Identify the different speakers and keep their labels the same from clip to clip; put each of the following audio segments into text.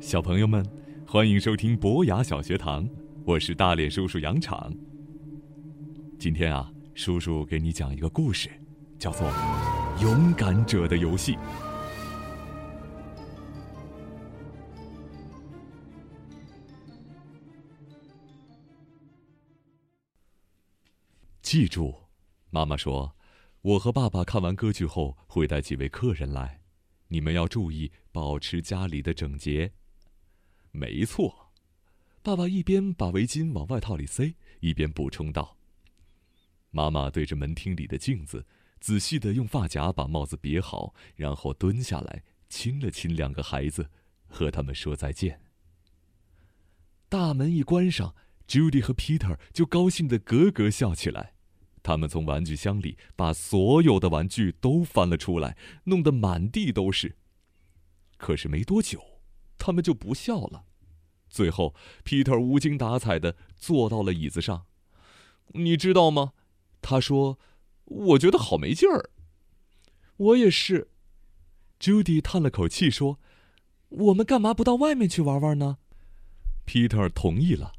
Speaker 1: 小朋友们，欢迎收听博雅小学堂，我是大脸叔叔杨昶。今天啊，叔叔给你讲一个故事，叫做《勇敢者的游戏》。记住，妈妈说，我和爸爸看完歌剧后会带几位客人来，你们要注意保持家里的整洁。没错，爸爸一边把围巾往外套里塞，一边补充道。妈妈对着门厅里的镜子，仔细的用发夹把帽子别好，然后蹲下来亲了亲两个孩子，和他们说再见。大门一关上，Judy 和 Peter 就高兴的咯咯笑起来。他们从玩具箱里把所有的玩具都翻了出来，弄得满地都是。可是没多久，他们就不笑了。最后，Peter 无精打采的坐到了椅子上。你知道吗？他说：“我觉得好没劲儿。”我也是。Judy 叹了口气说：“我们干嘛不到外面去玩玩呢？”Peter 同意了。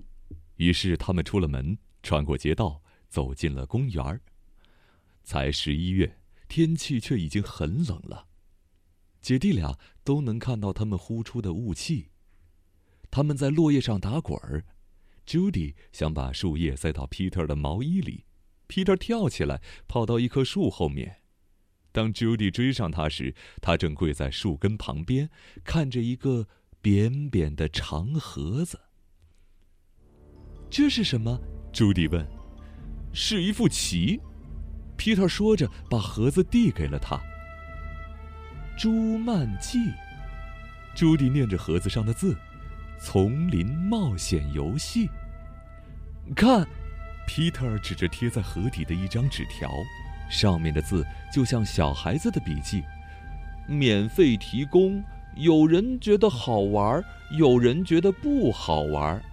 Speaker 1: 于是他们出了门，穿过街道。走进了公园。才十一月，天气却已经很冷了。姐弟俩都能看到他们呼出的雾气。他们在落叶上打滚儿。Judy 想把树叶塞到 Peter 的毛衣里。Peter 跳起来，跑到一棵树后面。当 Judy 追上他时，他正跪在树根旁边，看着一个扁扁的长盒子。这是什么？Judy 问。是一副棋，Peter 说着，把盒子递给了他。朱曼记，朱迪念着盒子上的字：“丛林冒险游戏。”看，Peter 指着贴在盒底的一张纸条，上面的字就像小孩子的笔记：“免费提供，有人觉得好玩，有人觉得不好玩。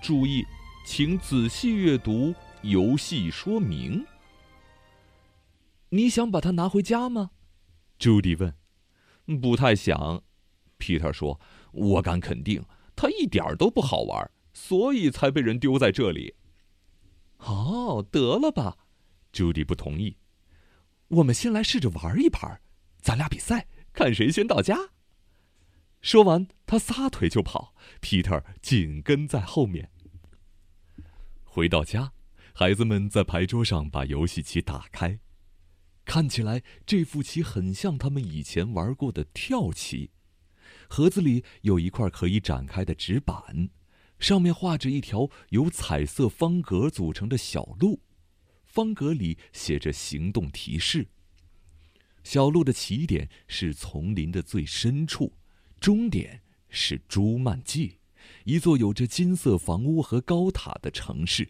Speaker 1: 注意，请仔细阅读。”游戏说明。你想把它拿回家吗？朱迪问。不太想，Peter 说。我敢肯定，它一点儿都不好玩，所以才被人丢在这里。哦，得了吧，朱迪不同意。我们先来试着玩一盘，咱俩比赛，看谁先到家。说完，他撒腿就跑，Peter 紧跟在后面。回到家。孩子们在牌桌上把游戏棋打开，看起来这副棋很像他们以前玩过的跳棋。盒子里有一块可以展开的纸板，上面画着一条由彩色方格组成的小路，方格里写着行动提示。小路的起点是丛林的最深处，终点是朱曼季，一座有着金色房屋和高塔的城市。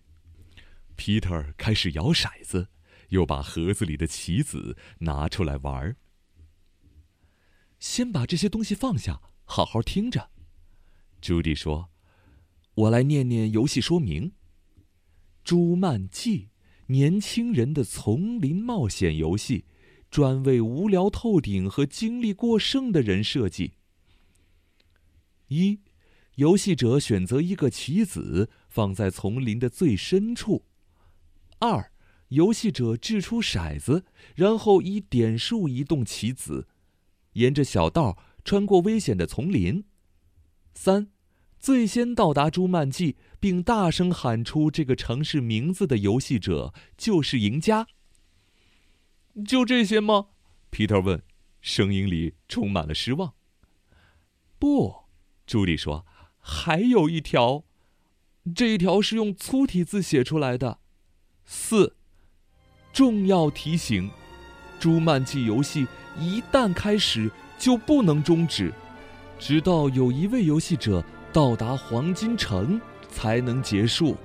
Speaker 1: Peter 开始摇骰子，又把盒子里的棋子拿出来玩儿。先把这些东西放下，好好听着。朱迪说：“我来念念游戏说明。朱曼记，年轻人的丛林冒险游戏，专为无聊透顶和精力过剩的人设计。一，游戏者选择一个棋子，放在丛林的最深处。”二，游戏者掷出骰子，然后以点数移动棋子，沿着小道穿过危险的丛林。三，最先到达朱曼季并大声喊出这个城市名字的游戏者就是赢家。就这些吗皮特问，声音里充满了失望。不，朱莉说，还有一条，这一条是用粗体字写出来的。四，重要提醒：朱曼记游戏一旦开始就不能终止，直到有一位游戏者到达黄金城才能结束。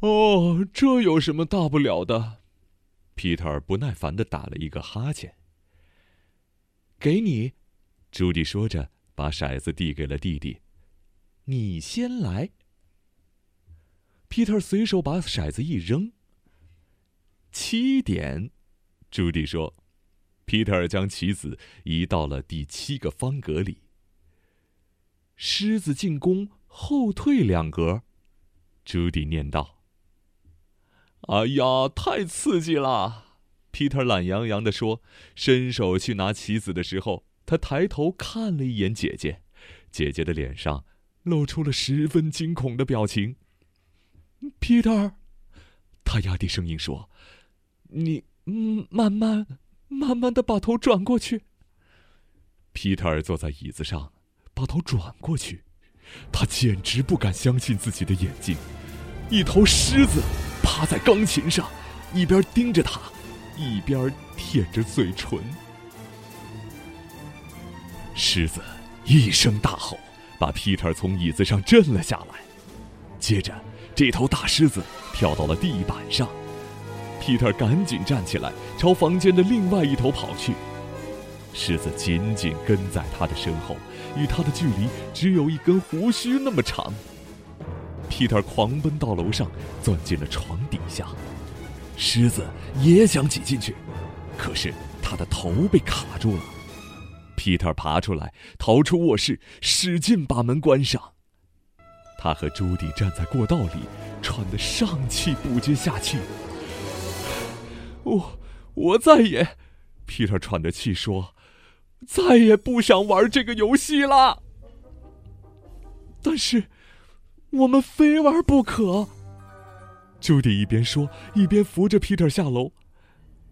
Speaker 1: 哦，这有什么大不了的？Peter 不耐烦的打了一个哈欠。给你，朱迪说着，把骰子递给了弟弟。你先来。Peter 随手把骰子一扔。七点，朱迪说：“Peter 将棋子移到了第七个方格里。狮子进攻，后退两格。朱迪念道：“哎呀，太刺激了！”皮特懒洋洋地说，伸手去拿棋子的时候，他抬头看了一眼姐姐，姐姐的脸上露出了十分惊恐的表情。皮特，他压低声音说：“你嗯，慢慢，慢慢的把头转过去。”皮特尔坐在椅子上，把头转过去，他简直不敢相信自己的眼睛。一头狮子趴在钢琴上，一边盯着他，一边舔着嘴唇。狮子一声大吼，把皮特尔从椅子上震了下来。接着，这头大狮子跳到了地板上。皮特赶紧站起来，朝房间的另外一头跑去。狮子紧紧跟在他的身后，与他的距离只有一根胡须那么长。皮特狂奔到楼上，钻进了床底下。狮子也想挤进去，可是他的头被卡住了。皮特爬出来，逃出卧室，使劲把门关上。他和朱迪站在过道里，喘得上气不接下气。我，我再也，皮特喘着气说。再也不想玩这个游戏了。但是，我们非玩不可。朱迪一边说，一边扶着皮特下楼。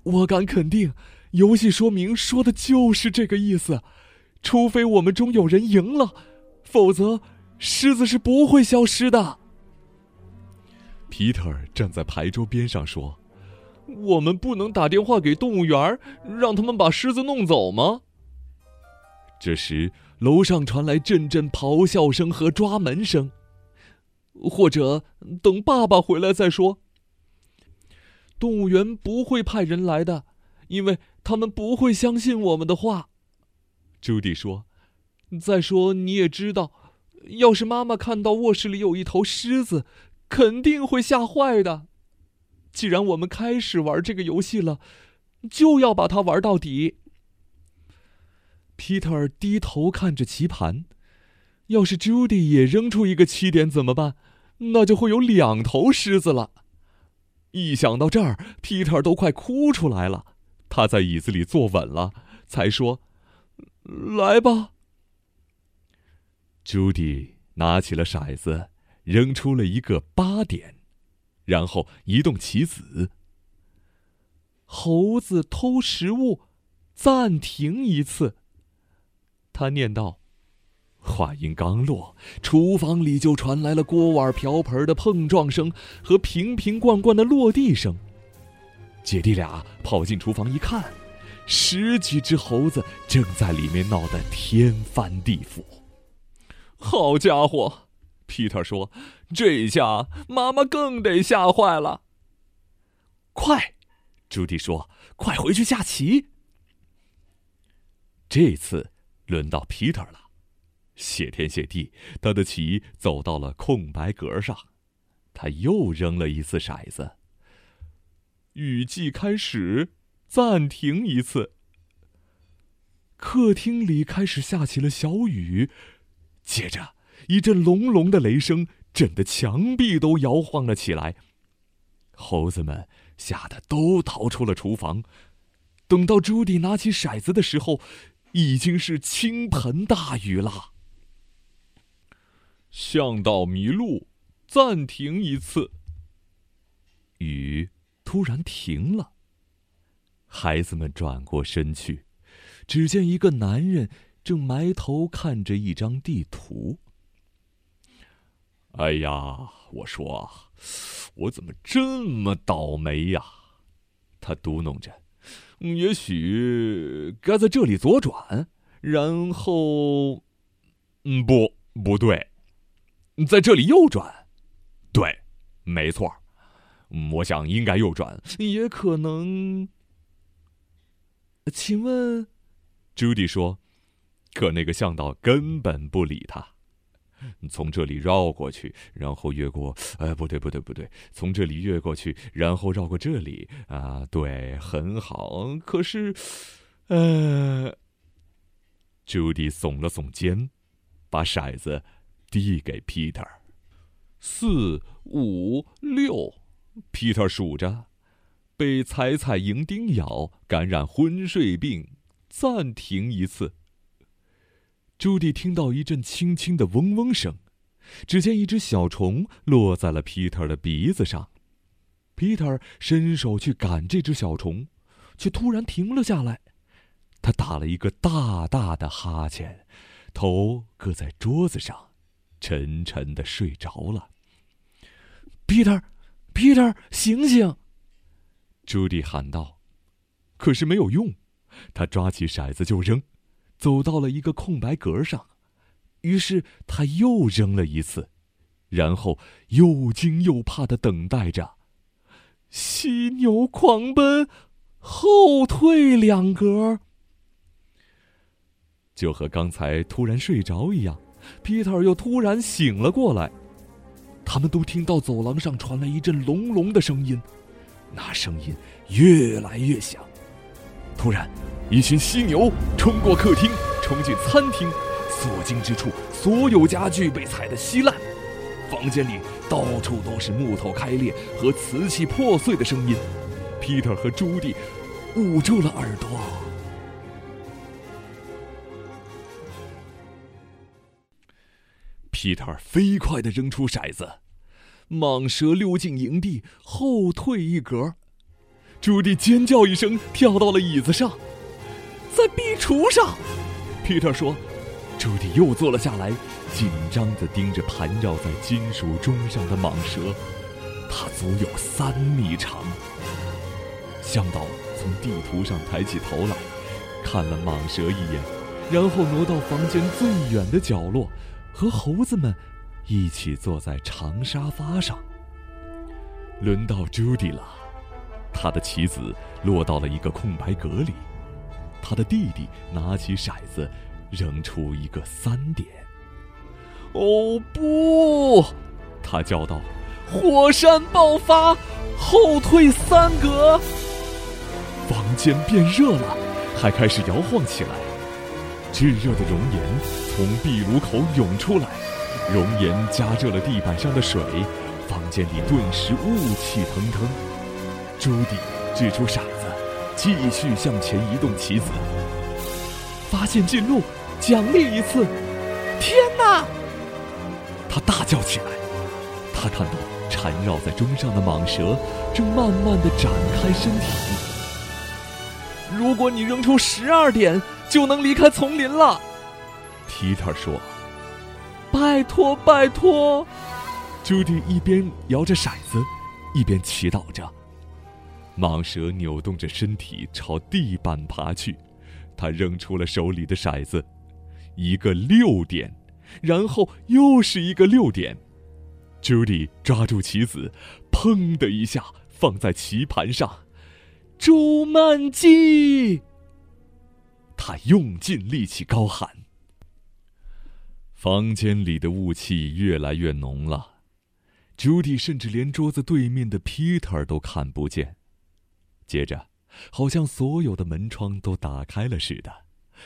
Speaker 1: 我敢肯定，游戏说明说的就是这个意思。除非我们中有人赢了，否则狮子是不会消失的。皮特站在牌桌边上说：“我们不能打电话给动物园，让他们把狮子弄走吗？”这时，楼上传来阵阵咆哮声和抓门声。或者等爸爸回来再说。动物园不会派人来的，因为他们不会相信我们的话。朱迪说：“再说你也知道，要是妈妈看到卧室里有一头狮子，肯定会吓坏的。既然我们开始玩这个游戏了，就要把它玩到底。”皮特尔低头看着棋盘，要是朱迪也扔出一个七点怎么办？那就会有两头狮子了。一想到这儿，皮特尔都快哭出来了。他在椅子里坐稳了，才说：“来吧。”朱迪拿起了骰子，扔出了一个八点，然后移动棋子。猴子偷食物，暂停一次。他念道：“话音刚落，厨房里就传来了锅碗瓢盆的碰撞声和瓶瓶罐罐的落地声。姐弟俩跑进厨房一看，十几只猴子正在里面闹得天翻地覆。好家伙，皮特说：“这下妈妈更得吓坏了。”快，朱迪说：“快回去下棋。”这次。轮到皮特了，谢天谢地，他的棋走到了空白格上，他又扔了一次骰子。雨季开始，暂停一次。客厅里开始下起了小雨，接着一阵隆隆的雷声震得墙壁都摇晃了起来，猴子们吓得都逃出了厨房。等到朱迪拿起骰子的时候。已经是倾盆大雨了。向导迷路，暂停一次。雨突然停了。孩子们转过身去，只见一个男人正埋头看着一张地图。哎呀，我说，我怎么这么倒霉呀？他嘟哝着。也许该在这里左转，然后，嗯，不，不对，在这里右转，对，没错，我想应该右转，也可能。请问，朱迪说，可那个向导根本不理他。从这里绕过去，然后越过……呃，不对，不对，不对，从这里越过去，然后绕过这里。啊，对，很好。可是，呃，朱迪耸了耸肩，把骰子递给 Peter。四五六，Peter 数着，被彩彩蝇叮咬，感染昏睡病，暂停一次。朱迪听到一阵轻轻的嗡嗡声，只见一只小虫落在了 Peter 的鼻子上。Peter 伸手去赶这只小虫，却突然停了下来。他打了一个大大的哈欠，头搁在桌子上，沉沉的睡着了。Peter，Peter，醒醒！朱迪喊道。可是没有用，他抓起骰子就扔，走到了一个空白格上，于是他又扔了一次，然后又惊又怕的等待着。犀牛狂奔，后退两格，就和刚才突然睡着一样。皮特又突然醒了过来，他们都听到走廊上传来一阵隆隆的声音，那声音越来越响。突然，一群犀牛冲过客厅，冲进餐厅，所经之处，所有家具被踩得稀烂。房间里到处都是木头开裂和瓷器破碎的声音，Peter 和朱迪捂住了耳朵。Peter 飞快的扔出骰子，蟒蛇溜进营地，后退一格。朱迪尖叫一声，跳到了椅子上，在壁橱上。皮特说：“朱迪又坐了下来。”紧张地盯着盘绕在金属钟上的蟒蛇，它足有三米长。向导从地图上抬起头来，看了蟒蛇一眼，然后挪到房间最远的角落，和猴子们一起坐在长沙发上。轮到朱迪了，他的棋子落到了一个空白格里，他的弟弟拿起骰子，扔出一个三点。哦不！他叫道：“火山爆发，后退三格。”房间变热了，还开始摇晃起来。炙热的熔岩从壁炉口涌出来，熔岩加热了地板上的水，房间里顿时雾气腾腾。朱迪掷出骰子，继续向前移动棋子。发现进路，奖励一次。天哪！他大叫起来，他看到缠绕在钟上的蟒蛇正慢慢的展开身体。如果你扔出十二点，就能离开丛林了。皮特说：“拜托，拜托。”朱迪一边摇着骰子，一边祈祷着。蟒蛇扭动着身体朝地板爬去，他扔出了手里的骰子，一个六点。然后又是一个六点，朱迪抓住棋子，砰的一下放在棋盘上，朱曼基。他用尽力气高喊。房间里的雾气越来越浓了，朱迪甚至连桌子对面的 Peter 都看不见。接着，好像所有的门窗都打开了似的，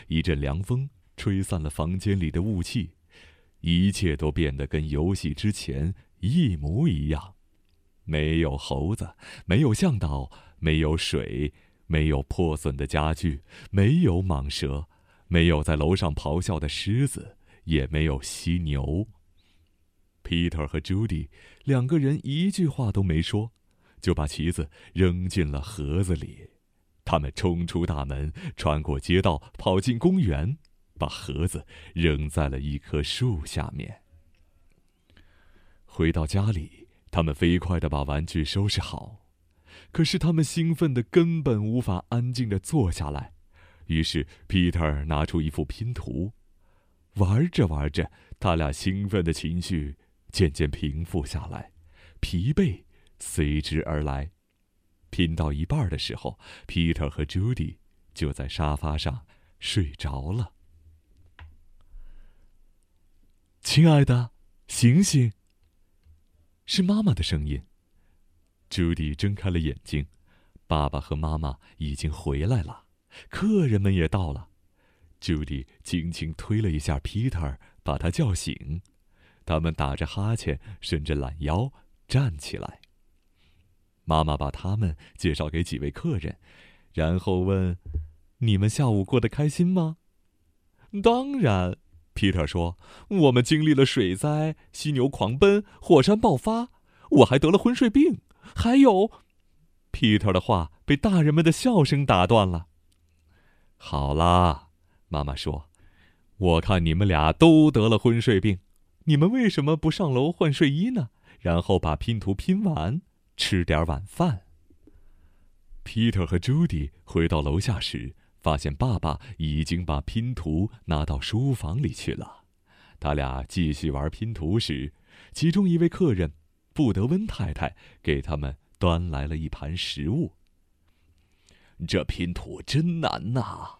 Speaker 1: 一阵凉风吹散了房间里的雾气。一切都变得跟游戏之前一模一样，没有猴子，没有向导，没有水，没有破损的家具，没有蟒蛇，没有在楼上咆哮的狮子，也没有犀牛。Peter 和 Judy 两个人一句话都没说，就把旗子扔进了盒子里。他们冲出大门，穿过街道，跑进公园。把盒子扔在了一棵树下面。回到家里，他们飞快地把玩具收拾好，可是他们兴奋的根本无法安静地坐下来。于是皮特拿出一幅拼图，玩着玩着，他俩兴奋的情绪渐渐平复下来，疲惫随之而来。拼到一半的时候，皮特和朱迪就在沙发上睡着了。亲爱的，醒醒！是妈妈的声音。朱迪睁开了眼睛，爸爸和妈妈已经回来了，客人们也到了。朱迪轻轻推了一下皮特，把他叫醒。他们打着哈欠，伸着懒腰，站起来。妈妈把他们介绍给几位客人，然后问：“你们下午过得开心吗？”“当然。”皮特说，“我们经历了水灾、犀牛狂奔、火山爆发，我还得了昏睡病。还有……”皮特的话被大人们的笑声打断了。“好啦，”妈妈说，“我看你们俩都得了昏睡病。”你们为什么不上楼换睡衣呢？然后把拼图拼完，吃点晚饭。皮特和朱迪回到楼下时，发现爸爸已经把拼图拿到书房里去了。他俩继续玩拼图时，其中一位客人，布德温太太给他们端来了一盘食物。这拼图真难呐，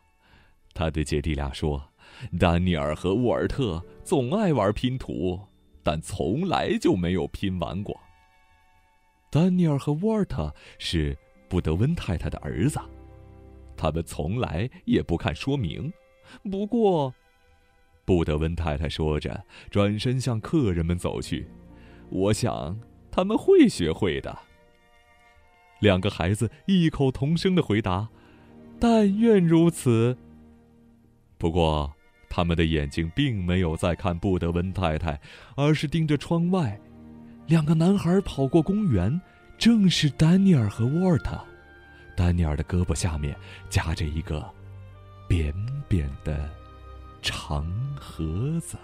Speaker 1: 他对姐弟俩说。丹尼尔和沃尔特总爱玩拼图，但从来就没有拼完过。丹尼尔和沃尔特是布德温太太的儿子，他们从来也不看说明。不过，布德温太太说着，转身向客人们走去。我想他们会学会的。两个孩子异口同声的回答：“但愿如此。”不过。他们的眼睛并没有在看布德温太太，而是盯着窗外。两个男孩跑过公园，正是丹尼尔和沃尔特。丹尼尔的胳膊下面夹着一个扁扁的长盒子。